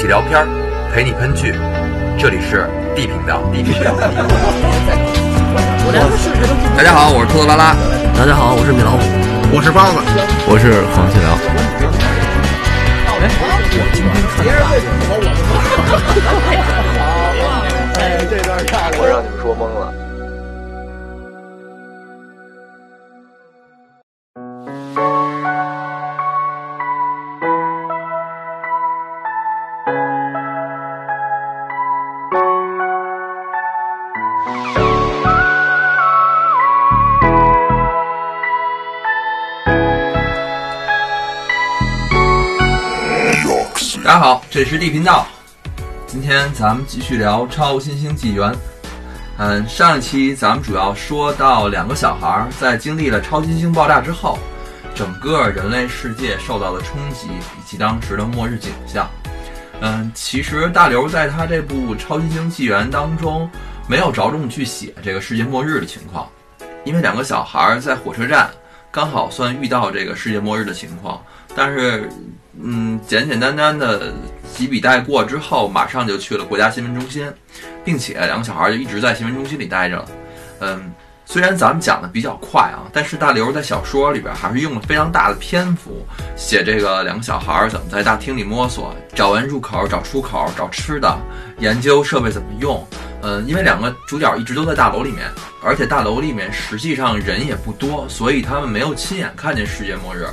起聊片儿，陪你喷剧。这里是 D 频道。D 频道。大家好，我是兔子拉拉。大家好，我是米老虎。我是包子。我是黄细辽。哎，这段太我让你们说懵了。这是 D 频道。今天咱们继续聊《超新星纪元》。嗯，上一期咱们主要说到两个小孩在经历了超新星爆炸之后，整个人类世界受到的冲击以及当时的末日景象。嗯，其实大刘在他这部《超新星纪元》当中没有着重去写这个世界末日的情况，因为两个小孩在火车站刚好算遇到这个世界末日的情况，但是。嗯，简简单单的几笔带过之后，马上就去了国家新闻中心，并且两个小孩就一直在新闻中心里待着。嗯，虽然咱们讲的比较快啊，但是大刘在小说里边还是用了非常大的篇幅写这个两个小孩怎么在大厅里摸索，找完入口、找出口、找吃的，研究设备怎么用。嗯，因为两个主角一直都在大楼里面，而且大楼里面实际上人也不多，所以他们没有亲眼看见世界末日。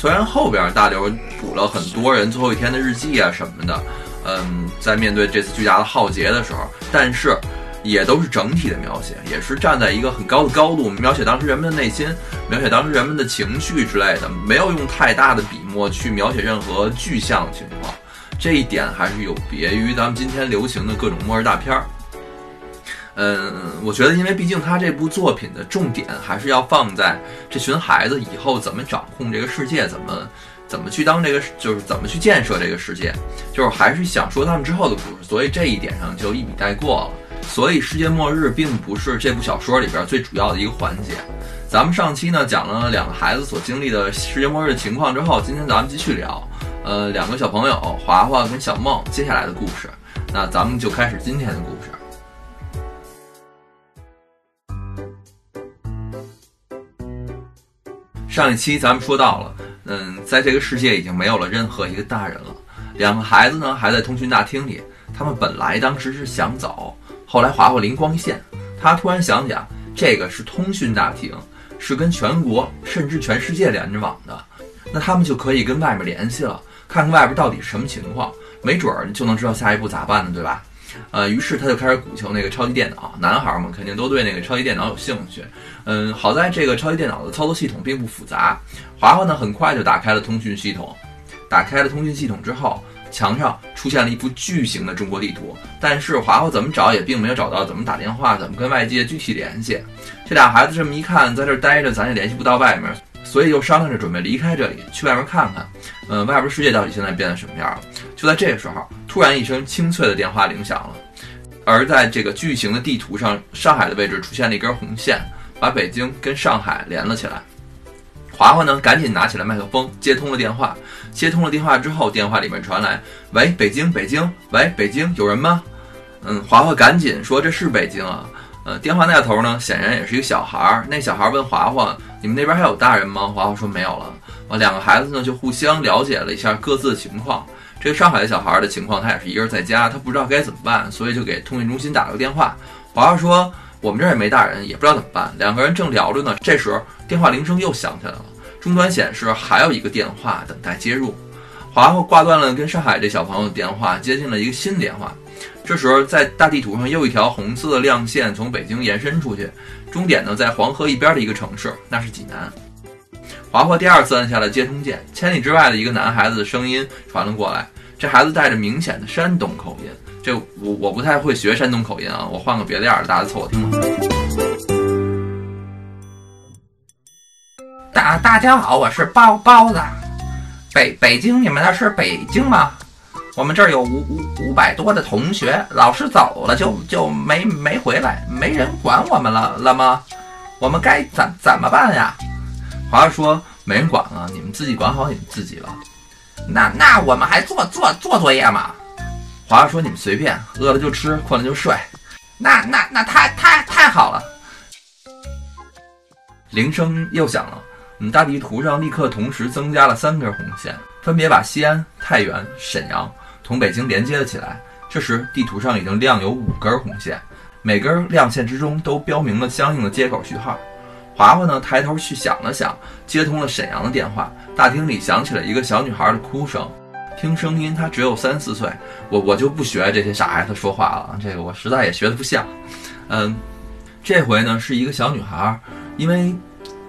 虽然后边大刘补了很多人最后一天的日记啊什么的，嗯，在面对这次巨大的浩劫的时候，但是也都是整体的描写，也是站在一个很高的高度描写当时人们的内心，描写当时人们的情绪之类的，没有用太大的笔墨去描写任何具象情况，这一点还是有别于咱们今天流行的各种末日大片儿。嗯，我觉得，因为毕竟他这部作品的重点还是要放在这群孩子以后怎么掌控这个世界，怎么怎么去当这个，就是怎么去建设这个世界，就是还是想说他们之后的故事，所以这一点上就一笔带过了。所以世界末日并不是这部小说里边最主要的一个环节。咱们上期呢讲了两个孩子所经历的世界末日的情况之后，今天咱们继续聊，呃，两个小朋友华华跟小梦接下来的故事。那咱们就开始今天的故事。上一期咱们说到了，嗯，在这个世界已经没有了任何一个大人了，两个孩子呢还在通讯大厅里。他们本来当时是想走，后来华华灵光一现，他突然想起啊，这个是通讯大厅，是跟全国甚至全世界连着网的，那他们就可以跟外面联系了，看看外边到底什么情况，没准儿就能知道下一步咋办呢，对吧？呃，于是他就开始鼓求那个超级电脑。男孩们肯定都对那个超级电脑有兴趣。嗯，好在这个超级电脑的操作系统并不复杂。华华呢，很快就打开了通讯系统。打开了通讯系统之后，墙上出现了一幅巨型的中国地图。但是华华怎么找也并没有找到怎么打电话、怎么跟外界具体联系。这俩孩子这么一看，在这待着咱也联系不到外面，所以就商量着准备离开这里，去外面看看。嗯，外边世界到底现在变得什么样了？就在这个时候。突然一声清脆的电话铃响了，而在这个巨型的地图上，上海的位置出现了一根红线，把北京跟上海连了起来。华华呢，赶紧拿起了麦克风，接通了电话。接通了电话之后，电话里面传来：“喂，北京，北京，喂，北京，有人吗？”嗯，华华赶紧说：“这是北京啊。”呃，电话那头呢，显然也是一个小孩儿。那小孩问华华：“你们那边还有大人吗？”华华说：“没有了。”啊，两个孩子呢，就互相了解了一下各自的情况。这个上海的小孩的情况，他也是一个人在家，他不知道该怎么办，所以就给通讯中心打了个电话。华华说：“我们这儿也没大人，也不知道怎么办。”两个人正聊着呢，这时电话铃声又响起来了，终端显示还有一个电话等待接入。华华挂断了跟上海这小朋友的电话，接进了一个新电话。这时候在大地图上又一条红色的亮线从北京延伸出去，终点呢在黄河一边的一个城市，那是济南。华华第二次按下了接通键，千里之外的一个男孩子的声音传了过来。这孩子带着明显的山东口音，这我我不太会学山东口音啊，我换个别的样儿，大家凑合听吧。大大家好，我是包包子。北北京，你们那是北京吗？我们这儿有五五五百多的同学，老师走了就就没没回来，没人管我们了了吗？我们该怎怎么办呀？华说：“没人管了，你们自己管好你们自己了。那那我们还做做做作业吗？华华说：“你们随便，饿了就吃，困了就睡。”那那那太太太好了。铃声又响了，我们大地图上立刻同时增加了三根红线，分别把西安、太原、沈阳同北京连接了起来。这时，地图上已经亮有五根红线，每根亮线之中都标明了相应的接口序号。华华呢，抬头去想了想，接通了沈阳的电话。大厅里响起了一个小女孩的哭声，听声音她只有三四岁。我我就不学这些傻孩子说话了，这个我实在也学的不像。嗯，这回呢是一个小女孩，因为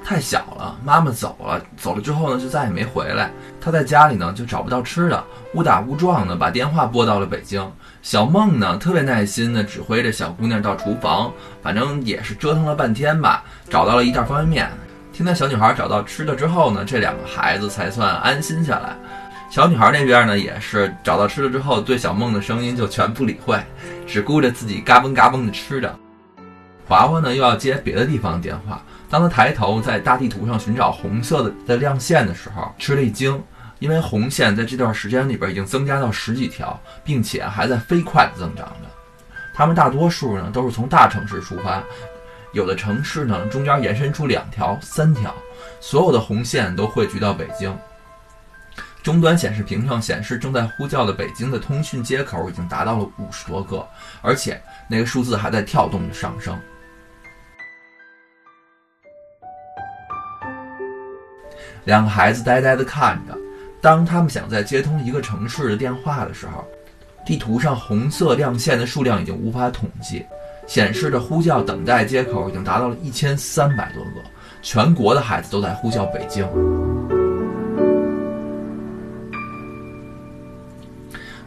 太小了，妈妈走了，走了之后呢就再也没回来。她在家里呢就找不到吃的，误打误撞的把电话拨到了北京。小梦呢，特别耐心的指挥着小姑娘到厨房，反正也是折腾了半天吧，找到了一袋方便面。听到小女孩找到吃的之后呢，这两个孩子才算安心下来。小女孩那边呢，也是找到吃的之后，对小梦的声音就全不理会，只顾着自己嘎嘣嘎嘣的吃着。娃娃呢，又要接别的地方的电话。当他抬头在大地图上寻找红色的的亮线的时候，吃了一惊。因为红线在这段时间里边已经增加到十几条，并且还在飞快的增长着。他们大多数呢都是从大城市出发，有的城市呢中间延伸出两条、三条，所有的红线都汇聚到北京。终端显示屏上显示正在呼叫的北京的通讯接口已经达到了五十多个，而且那个数字还在跳动着上升。两个孩子呆呆地看着。当他们想再接通一个城市的电话的时候，地图上红色亮线的数量已经无法统计，显示着呼叫等待接口已经达到了一千三百多个，全国的孩子都在呼叫北京。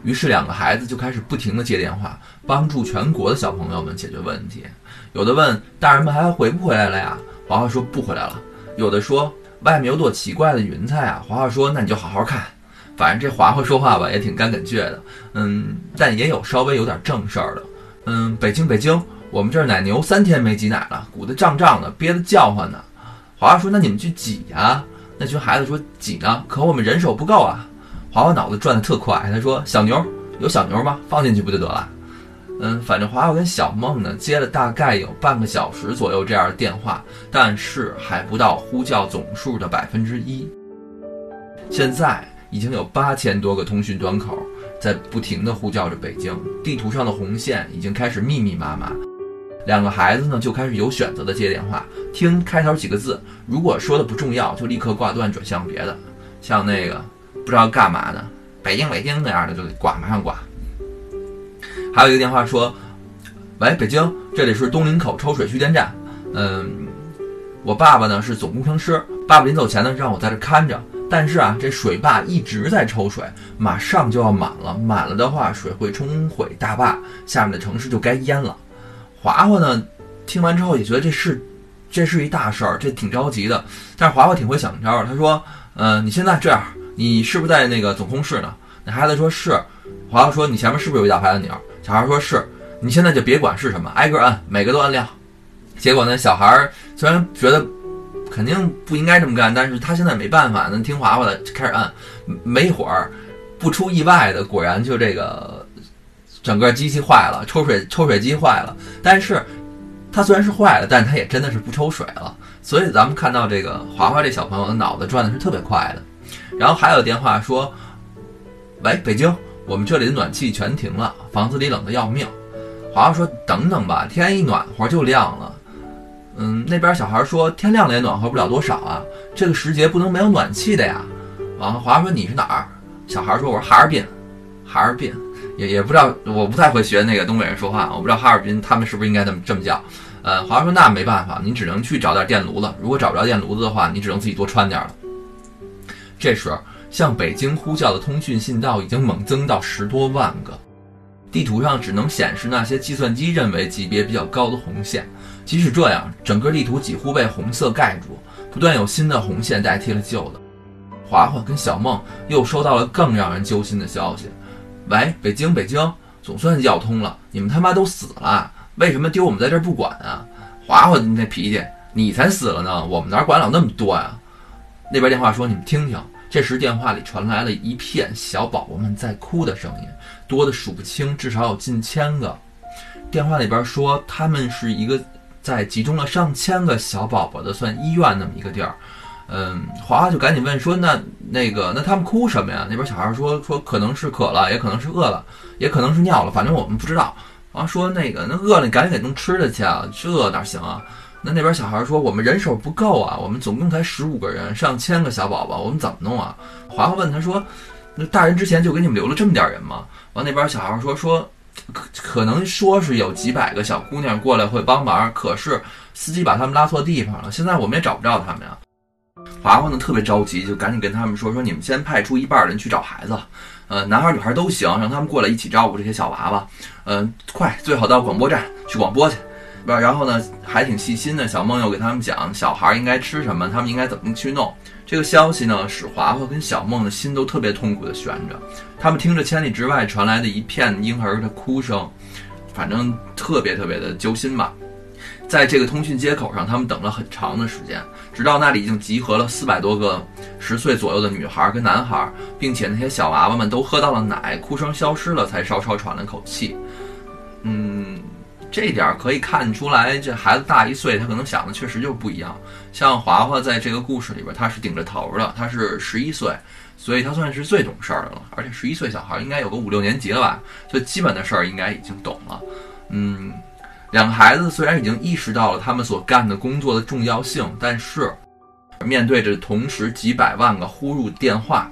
于是，两个孩子就开始不停的接电话，帮助全国的小朋友们解决问题。有的问大人们还回不回来了呀？华华说不回来了。有的说。外面有朵奇怪的云彩啊！华华说：“那你就好好看。”反正这华华说话吧，也挺干梗倔的。嗯，但也有稍微有点正事儿的。嗯，北京，北京，我们这儿奶牛三天没挤奶了，鼓得胀胀的，憋得叫唤呢。华华说：“那你们去挤呀。”那群孩子说：“挤呢，可我们人手不够啊。”华华脑子转得特快，他说：“小牛有小牛吗？放进去不就得了？”嗯，反正华华跟小梦呢接了大概有半个小时左右这样的电话，但是还不到呼叫总数的百分之一。现在已经有八千多个通讯端口在不停地呼叫着北京，地图上的红线已经开始密密麻麻。两个孩子呢就开始有选择的接电话，听开头几个字，如果说的不重要，就立刻挂断转向别的，像那个不知道干嘛的北京北京那样的就得挂，马上挂。还有一个电话说：“喂，北京，这里是东林口抽水蓄电站。嗯，我爸爸呢是总工程师，爸爸临走前呢让我在这看着。但是啊，这水坝一直在抽水，马上就要满了，满了的话水会冲毁大坝，下面的城市就该淹了。”华华呢听完之后也觉得这是这是一大事儿，这挺着急的。但是华华挺会想招，他说：“嗯，你现在这样，你是不是在那个总控室呢？”那孩子说是。华华说：“你前面是不是有一大排的鸟？”小孩说：“是，你现在就别管是什么，挨个按，每个都按亮。”结果呢，小孩虽然觉得肯定不应该这么干，但是他现在没办法，那听华华的，开始按。没一会儿，不出意外的，果然就这个整个机器坏了，抽水抽水机坏了。但是它虽然是坏了，但是它也真的是不抽水了。所以咱们看到这个华华这小朋友的脑子转的是特别快的。然后还有电话说：“喂，北京。”我们这里的暖气全停了，房子里冷得要命。华华说：“等等吧，天一暖和就亮了。”嗯，那边小孩说：“天亮了也暖和不了多少啊，这个时节不能没有暖气的呀。”完了，华华说：“你是哪儿？”小孩说：“我是哈尔滨。”哈尔滨也也不知道，我不太会学那个东北人说话，我不知道哈尔滨他们是不是应该这么这么叫。呃，华华说：“那没办法，你只能去找点电炉子。如果找不着电炉子的话，你只能自己多穿点儿了。”这时。向北京呼叫的通讯信道已经猛增到十多万个，地图上只能显示那些计算机认为级别比较高的红线。即使这样，整个地图几乎被红色盖住，不断有新的红线代替了旧的。华华跟小梦又收到了更让人揪心的消息：“喂，北京，北京，总算要通了，你们他妈都死了，为什么丢我们在这儿不管啊？”华华那脾气，你才死了呢，我们哪管了那么多呀？那边电话说：“你们听听。”这时电话里传来了一片小宝宝们在哭的声音，多的数不清，至少有近千个。电话里边说他们是一个在集中了上千个小宝宝的算医院那么一个地儿。嗯，华华就赶紧问说：“那那个，那他们哭什么呀？”那边小孩说：“说可能是渴了，也可能是饿了，也可能是尿了，反正我们不知道。”然后说：“那个，那饿了你赶紧给弄吃的去啊，这哪行啊？”那那边小孩说：“我们人手不够啊，我们总共才十五个人，上千个小宝宝，我们怎么弄啊？”华华问他说：“那大人之前就给你们留了这么点人吗？”完那边小孩说：“说可可能说是有几百个小姑娘过来会帮忙，可是司机把他们拉错地方了，现在我们也找不着他们呀。”华华呢特别着急，就赶紧跟他们说：“说你们先派出一半人去找孩子，呃，男孩女孩都行，让他们过来一起照顾这些小娃娃。嗯，快，最好到广播站去广播去。”然后呢，还挺细心的。小梦又给他们讲小孩应该吃什么，他们应该怎么去弄。这个消息呢，使华华跟小梦的心都特别痛苦的悬着。他们听着千里之外传来的一片婴儿的哭声，反正特别特别的揪心吧。在这个通讯接口上，他们等了很长的时间，直到那里已经集合了四百多个十岁左右的女孩跟男孩，并且那些小娃娃们都喝到了奶，哭声消失了，才稍稍喘了口气。嗯。这点可以看出来，这孩子大一岁，他可能想的确实就不一样。像华华在这个故事里边，他是顶着头的，他是十一岁，所以他算是最懂事儿的了。而且十一岁小孩应该有个五六年级了吧，最基本的事儿应该已经懂了。嗯，两个孩子虽然已经意识到了他们所干的工作的重要性，但是面对着同时几百万个呼入电话，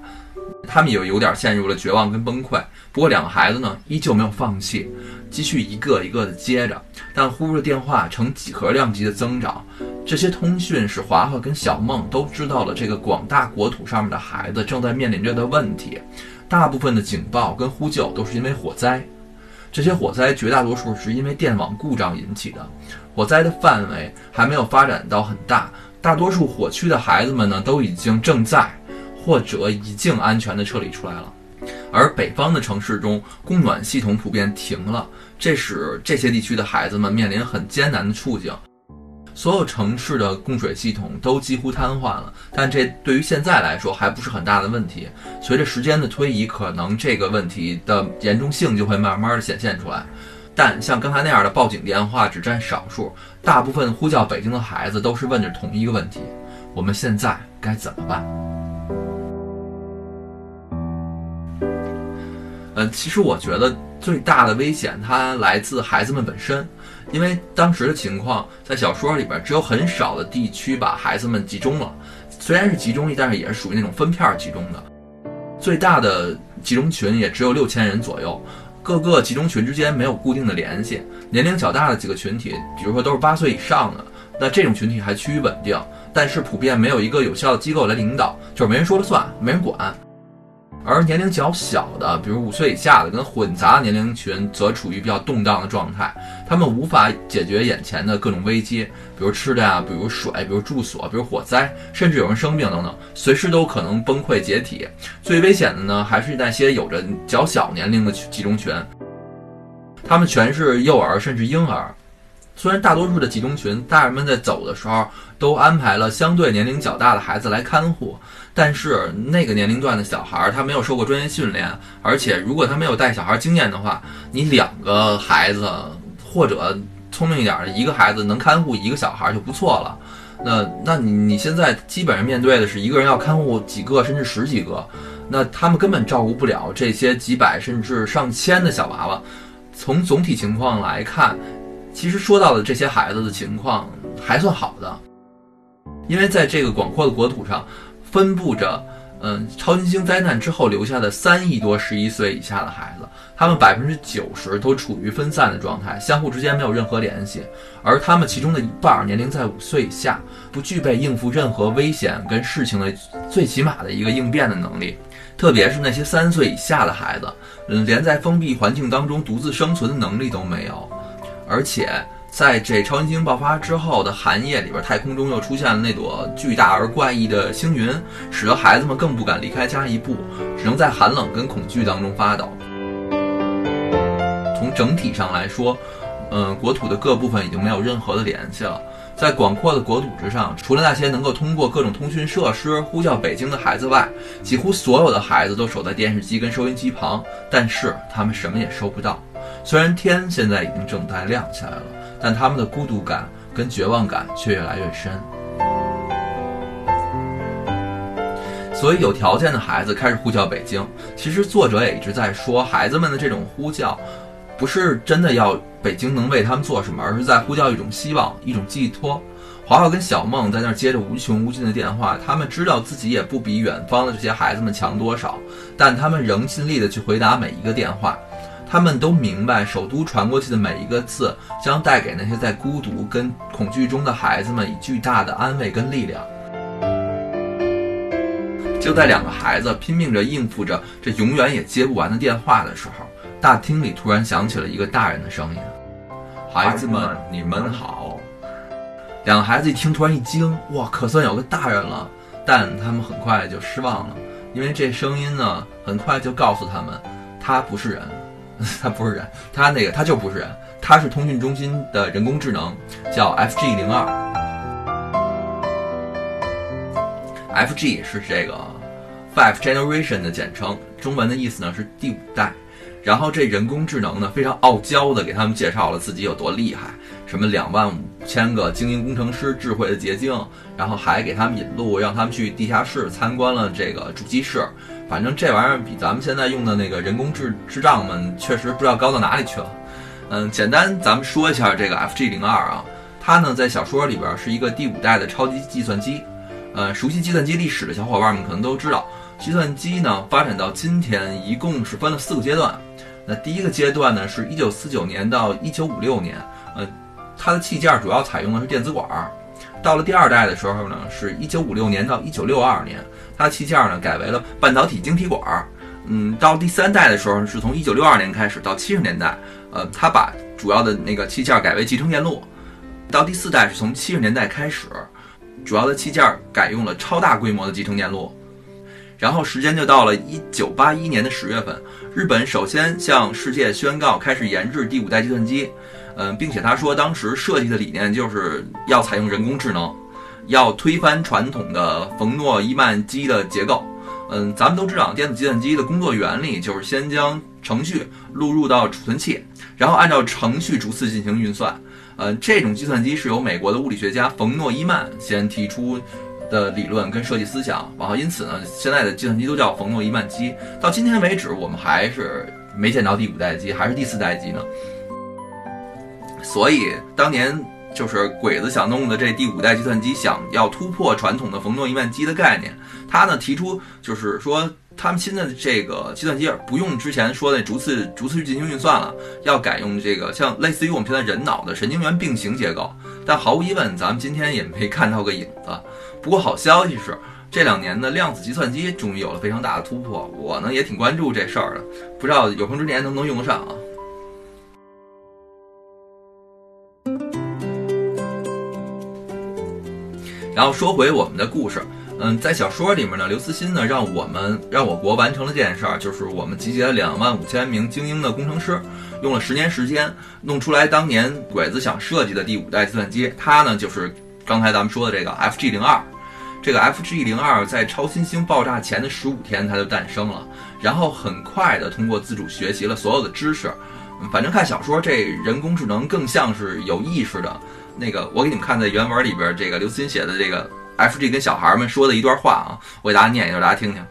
他们也有点陷入了绝望跟崩溃。不过两个孩子呢，依旧没有放弃。继续一个一个的接着，但呼入的电话呈几何量级的增长。这些通讯使华华跟小梦都知道了这个广大国土上面的孩子正在面临着的问题。大部分的警报跟呼救都是因为火灾，这些火灾绝大多数是因为电网故障引起的。火灾的范围还没有发展到很大，大多数火区的孩子们呢都已经正在或者已经安全的撤离出来了。而北方的城市中，供暖系统普遍停了，这使这些地区的孩子们面临很艰难的处境。所有城市的供水系统都几乎瘫痪了，但这对于现在来说还不是很大的问题。随着时间的推移，可能这个问题的严重性就会慢慢的显现出来。但像刚才那样的报警电话只占少数，大部分呼叫北京的孩子都是问着同一个问题：我们现在该怎么办？其实我觉得最大的危险它来自孩子们本身，因为当时的情况在小说里边只有很少的地区把孩子们集中了，虽然是集中，但是也是属于那种分片集中的，最大的集中群也只有六千人左右，各个集中群之间没有固定的联系，年龄较大的几个群体，比如说都是八岁以上的，那这种群体还趋于稳定，但是普遍没有一个有效的机构来领导，就是没人说了算，没人管。而年龄较小的，比如五岁以下的，跟混杂年龄群，则处于比较动荡的状态。他们无法解决眼前的各种危机，比如吃的呀，比如水，比如住所，比如火灾，甚至有人生病等等，随时都可能崩溃解体。最危险的呢，还是那些有着较小年龄的集中群，他们全是幼儿甚至婴儿。虽然大多数的集中群，大人们在走的时候都安排了相对年龄较大的孩子来看护。但是那个年龄段的小孩，他没有受过专业训练，而且如果他没有带小孩经验的话，你两个孩子或者聪明一点的一个孩子能看护一个小孩就不错了。那那你你现在基本上面对的是一个人要看护几个甚至十几个，那他们根本照顾不了这些几百甚至上千的小娃娃。从总体情况来看，其实说到的这些孩子的情况还算好的，因为在这个广阔的国土上。分布着，嗯，超新星灾难之后留下的三亿多十一岁以下的孩子，他们百分之九十都处于分散的状态，相互之间没有任何联系，而他们其中的一半年龄在五岁以下，不具备应付任何危险跟事情的最起码的一个应变的能力，特别是那些三岁以下的孩子，嗯，连在封闭环境当中独自生存的能力都没有，而且。在这超新星爆发之后的寒夜里边，太空中又出现了那朵巨大而怪异的星云，使得孩子们更不敢离开家一步，只能在寒冷跟恐惧当中发抖。从整体上来说，嗯，国土的各部分已经没有任何的联系了。在广阔的国土之上，除了那些能够通过各种通讯设施呼叫北京的孩子外，几乎所有的孩子都守在电视机跟收音机旁，但是他们什么也收不到。虽然天现在已经正在亮起来了，但他们的孤独感跟绝望感却越来越深。所以，有条件的孩子开始呼叫北京。其实，作者也一直在说，孩子们的这种呼叫，不是真的要北京能为他们做什么，而是在呼叫一种希望，一种寄托。华华跟小梦在那儿接着无穷无尽的电话，他们知道自己也不比远方的这些孩子们强多少，但他们仍尽力的去回答每一个电话。他们都明白，首都传过去的每一个字，将带给那些在孤独跟恐惧中的孩子们以巨大的安慰跟力量。就在两个孩子拼命着应付着这永远也接不完的电话的时候，大厅里突然响起了一个大人的声音：“孩子们，你们好。”两个孩子一听，突然一惊：“哇，可算有个大人了！”但他们很快就失望了，因为这声音呢，很快就告诉他们，他不是人，他不是人，他那个他就不是人，他是通讯中心的人工智能，叫 FG 零二。FG 是这个 Five Generation 的简称，中文的意思呢是第五代。然后这人工智能呢非常傲娇的给他们介绍了自己有多厉害，什么两万五千个精英工程师智慧的结晶，然后还给他们引路，让他们去地下室参观了这个主机室。反正这玩意儿比咱们现在用的那个人工智智障们确实不知道高到哪里去了。嗯，简单咱们说一下这个 FG 零二啊，它呢在小说里边是一个第五代的超级计算机。呃，熟悉计算机历史的小伙伴们可能都知道，计算机呢发展到今天一共是分了四个阶段。那第一个阶段呢，是一九四九年到一九五六年，呃，它的器件主要采用的是电子管。到了第二代的时候呢，是一九五六年到一九六二年，它的器件呢改为了半导体晶体管。嗯，到第三代的时候，是从一九六二年开始到七十年代，呃，它把主要的那个器件改为集成电路。到第四代是从七十年代开始。主要的器件改用了超大规模的集成电路，然后时间就到了一九八一年的十月份，日本首先向世界宣告开始研制第五代计算机，嗯，并且他说当时设计的理念就是要采用人工智能，要推翻传统的冯诺依曼机的结构，嗯，咱们都知道电子计算机的工作原理就是先将程序录入到储存器，然后按照程序逐次进行运算。嗯，这种计算机是由美国的物理学家冯诺依曼先提出的理论跟设计思想，然后因此呢，现在的计算机都叫冯诺依曼机。到今天为止，我们还是没见到第五代机，还是第四代机呢。所以当年就是鬼子想弄的这第五代计算机，想要突破传统的冯诺依曼机的概念，他呢提出就是说。他们新的这个计算机不用之前说的逐次逐次进行运算了，要改用这个像类似于我们现在人脑的神经元并行结构。但毫无疑问，咱们今天也没看到个影子。不过好消息是，这两年的量子计算机终于有了非常大的突破。我呢也挺关注这事儿的，不知道有生之年能不能用得上啊。然后说回我们的故事。嗯，在小说里面呢，刘慈欣呢让我们让我国完成了这件事儿，就是我们集结了两万五千名精英的工程师，用了十年时间弄出来当年鬼子想设计的第五代计算机。它呢就是刚才咱们说的这个 FG 零二，这个 FG 零二在超新星爆炸前的十五天它就诞生了，然后很快的通过自主学习了所有的知识。反正看小说这人工智能更像是有意识的。那个我给你们看在原文里边，这个刘慈欣写的这个。FG 跟小孩们说的一段话啊，我给大家念一下，大家听听。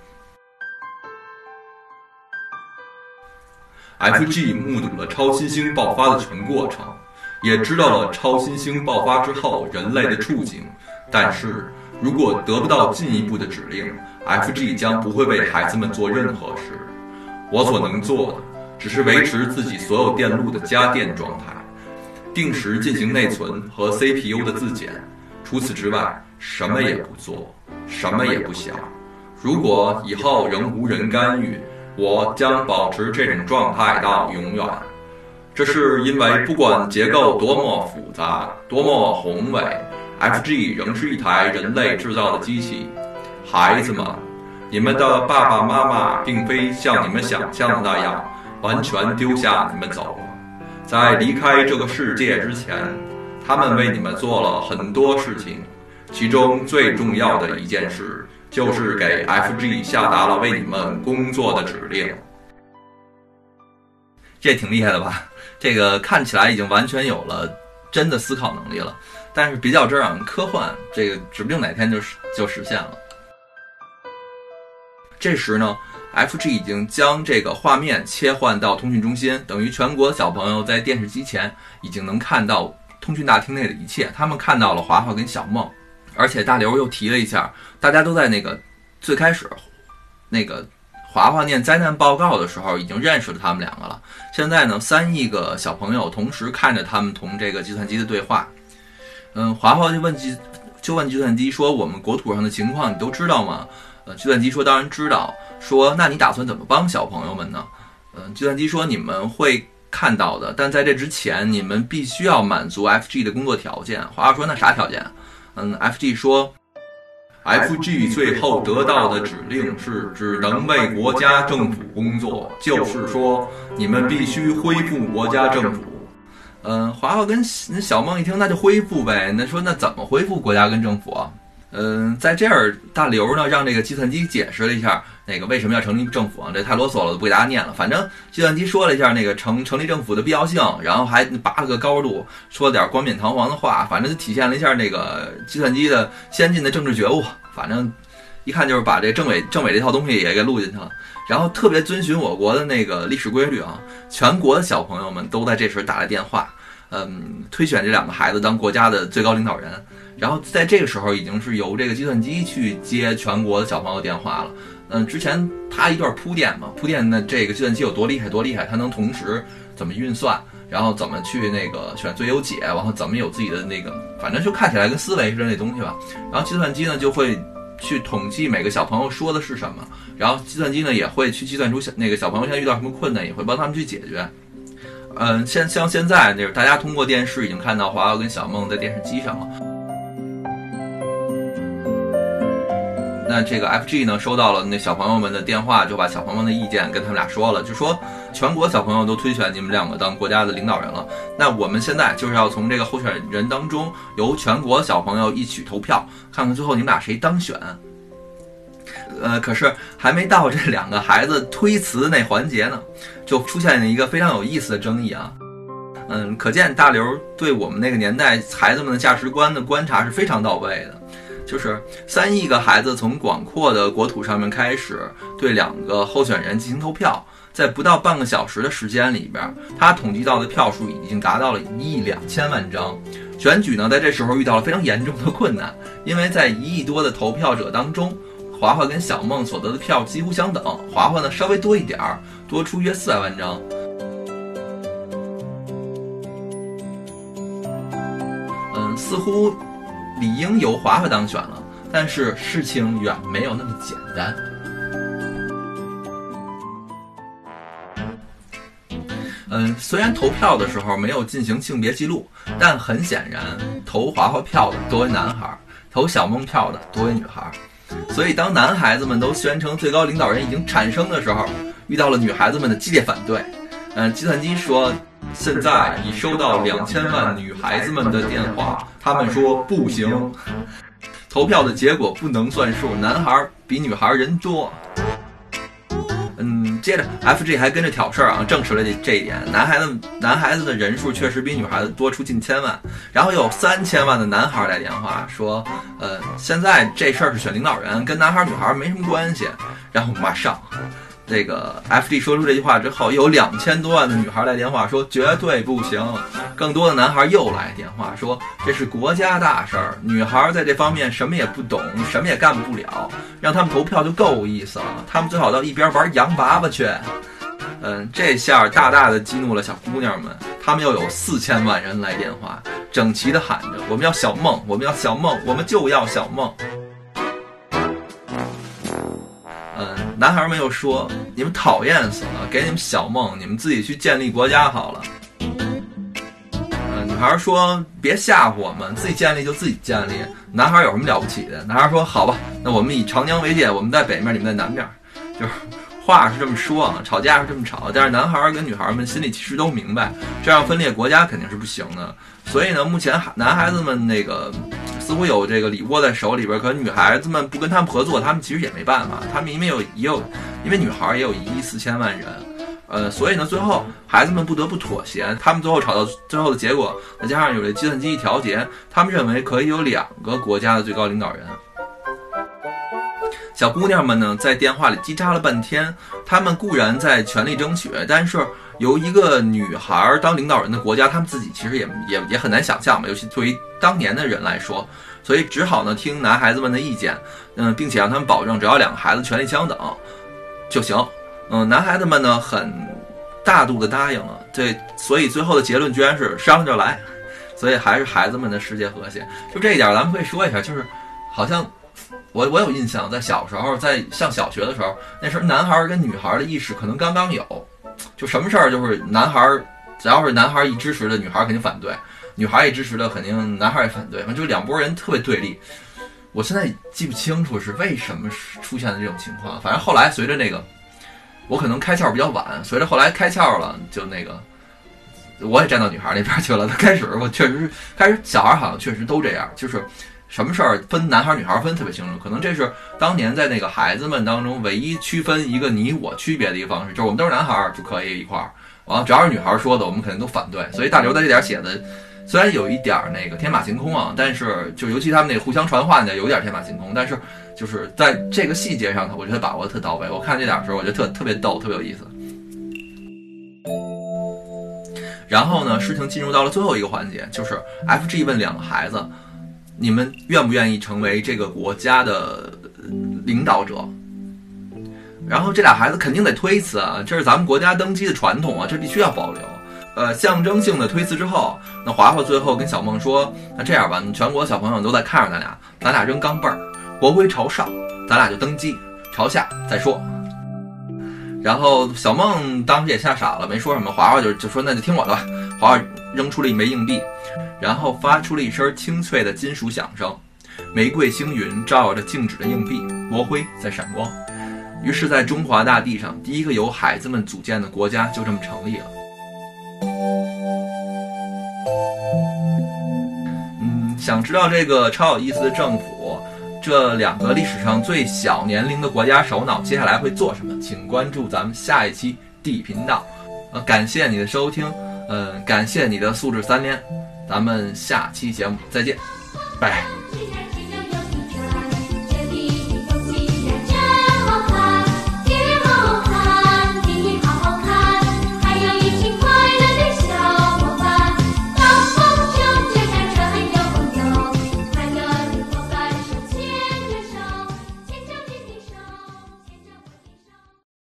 FG 目睹了超新星爆发的全过程，也知道了超新星爆发之后人类的处境。但是如果得不到进一步的指令，FG 将不会为孩子们做任何事。我所能做的，只是维持自己所有电路的加电状态，定时进行内存和 CPU 的自检。除此之外。什么也不做，什么也不想。如果以后仍无人干预，我将保持这种状态到永远。这是因为，不管结构多么复杂、多么宏伟，FG 仍是一台人类制造的机器。孩子们，你们的爸爸妈妈并非像你们想象的那样完全丢下你们走了。在离开这个世界之前。他们为你们做了很多事情，其中最重要的一件事就是给 FG 下达了为你们工作的指令。这挺厉害的吧？这个看起来已经完全有了真的思考能力了，但是比较这样科幻，这个指不定哪天就就实现了。这时呢，FG 已经将这个画面切换到通讯中心，等于全国小朋友在电视机前已经能看到通讯大厅内的一切。他们看到了华华跟小梦，而且大刘又提了一下，大家都在那个最开始那个华华念灾难报告的时候已经认识了他们两个了。现在呢，三亿个小朋友同时看着他们同这个计算机的对话。嗯，华华就问计就问计算机说：“我们国土上的情况你都知道吗？”呃，计算机说当然知道。说那你打算怎么帮小朋友们呢？嗯，计算机说你们会看到的，但在这之前你们必须要满足 FG 的工作条件。华华说那啥条件？嗯，FG 说，FG 最后得到的指令是只能为国家政府工作，就是说你们必须恢复国家政府。嗯，华华跟小梦一听那就恢复呗。那说那怎么恢复国家跟政府啊？嗯，在这儿，大刘呢让这个计算机解释了一下那个为什么要成立政府啊？这太啰嗦了，不给大家念了。反正计算机说了一下那个成成立政府的必要性，然后还拔了个高度，说了点冠冕堂皇的话，反正就体现了一下那个计算机的先进的政治觉悟。反正一看就是把这政委政委这套东西也给录进去了，然后特别遵循我国的那个历史规律啊，全国的小朋友们都在这时打来电话，嗯，推选这两个孩子当国家的最高领导人。然后在这个时候，已经是由这个计算机去接全国的小朋友电话了。嗯，之前他一段铺垫嘛，铺垫的这个计算机有多厉害，多厉害，它能同时怎么运算，然后怎么去那个选最优解，然后怎么有自己的那个，反正就看起来跟思维似的那东西吧。然后计算机呢就会去统计每个小朋友说的是什么，然后计算机呢也会去计算出小那个小朋友现在遇到什么困难，也会帮他们去解决。嗯，现像现在就是大家通过电视已经看到华华跟小梦在电视机上了。那这个 FG 呢，收到了那小朋友们的电话，就把小朋友们的意见跟他们俩说了，就说全国小朋友都推选你们两个当国家的领导人了。那我们现在就是要从这个候选人当中，由全国小朋友一起投票，看看最后你们俩谁当选。呃，可是还没到这两个孩子推辞那环节呢，就出现了一个非常有意思的争议啊。嗯，可见大刘对我们那个年代孩子们的价值观的观察是非常到位的。就是三亿个孩子从广阔的国土上面开始对两个候选人进行投票，在不到半个小时的时间里边，他统计到的票数已经达到了一亿两千万张。选举呢，在这时候遇到了非常严重的困难，因为在一亿多的投票者当中，华华跟小梦所得的票几乎相等，华华呢稍微多一点儿，多出约四百万张。嗯，似乎。理应由华华当选了，但是事情远没有那么简单。嗯，虽然投票的时候没有进行性别记录，但很显然，投华华票的多为男孩，投小梦票的多为女孩。所以，当男孩子们都宣称最高领导人已经产生的时候，遇到了女孩子们的激烈反对。嗯，计算机说。现在已收到两千万女孩子们的电话，他们说不行，投票的结果不能算数，男孩比女孩人多。嗯，接着 FG 还跟着挑事儿啊，证实了这这一点，男孩子男孩子的人数确实比女孩子多出近千万，然后有三千万的男孩来电话说，呃，现在这事儿是选领导人，跟男孩女孩没什么关系，然后马上。这个 FD 说出这句话之后，有两千多万的女孩来电话说绝对不行，更多的男孩又来电话说这是国家大事儿，女孩在这方面什么也不懂，什么也干不了，让他们投票就够意思了，他们最好到一边玩洋娃娃去。嗯，这下大大的激怒了小姑娘们，他们又有四千万人来电话，整齐的喊着我们要小梦，我们要小梦，我们就要小梦。男孩们又说：“你们讨厌死了，给你们小梦，你们自己去建立国家好了。”嗯，女孩说：“别吓唬我们，自己建立就自己建立。”男孩有什么了不起的？男孩说：“好吧，那我们以长江为界，我们在北面，你们在南面。”就是话是这么说啊，吵架是这么吵，但是男孩儿跟女孩们心里其实都明白，这样分裂国家肯定是不行的。所以呢，目前孩男孩子们那个似乎有这个礼握在手里边，可女孩子们不跟他们合作，他们其实也没办法。他们因为有也有，因为女孩也有一亿四千万人，呃，所以呢，最后孩子们不得不妥协。他们最后吵到最后的结果，再加上有了计算机一调节，他们认为可以有两个国家的最高领导人。小姑娘们呢，在电话里叽喳了半天。她们固然在全力争取，但是由一个女孩当领导人的国家，她们自己其实也也也很难想象嘛。尤其对于当年的人来说，所以只好呢听男孩子们的意见，嗯，并且让他们保证，只要两个孩子权力相等就行。嗯，男孩子们呢很大度的答应了。这所以最后的结论居然是商量着来，所以还是孩子们的世界和谐。就这一点，咱们可以说一下，就是好像。我我有印象，在小时候，在上小学的时候，那时候男孩跟女孩的意识可能刚刚有，就什么事儿就是男孩只要是男孩一支持的，女孩肯定反对；女孩一支持的，肯定男孩也反对。反正就两拨人特别对立。我现在记不清楚是为什么出现的这种情况。反正后来随着那个，我可能开窍比较晚，随着后来开窍了，就那个我也站到女孩那边去了。开始我确实开始小孩好像确实都这样，就是。什么事儿分男孩女孩分特别清楚，可能这是当年在那个孩子们当中唯一区分一个你我区别的一个方式，就是我们都是男孩就可以一块儿，完只要是女孩说的，我们肯定都反对。所以大刘在这点写的虽然有一点那个天马行空啊，但是就尤其他们那互相传话呢，有点天马行空，但是就是在这个细节上，我觉得把握特到位。我看这点的时候，我觉得特特别逗，特别有意思。然后呢，事情进入到了最后一个环节，就是 F G 问两个孩子。你们愿不愿意成为这个国家的领导者？然后这俩孩子肯定得推辞啊，这是咱们国家登基的传统啊，这必须要保留。呃，象征性的推辞之后，那华华最后跟小梦说：“那这样吧，全国小朋友都在看着咱俩，咱俩扔钢镚儿，国徽朝上，咱俩就登基，朝下再说。”然后小梦当时也吓傻了，没说什么。华华就就说：“那就听我的吧。”华华扔出了一枚硬币。然后发出了一声清脆的金属响声，玫瑰星云照耀着静止的硬币，国徽在闪光。于是，在中华大地上，第一个由孩子们组建的国家就这么成立了。嗯，想知道这个超有意思的政府，这两个历史上最小年龄的国家首脑接下来会做什么？请关注咱们下一期地频道。呃，感谢你的收听，嗯，感谢你的素质三连。咱们下期节目再见，拜。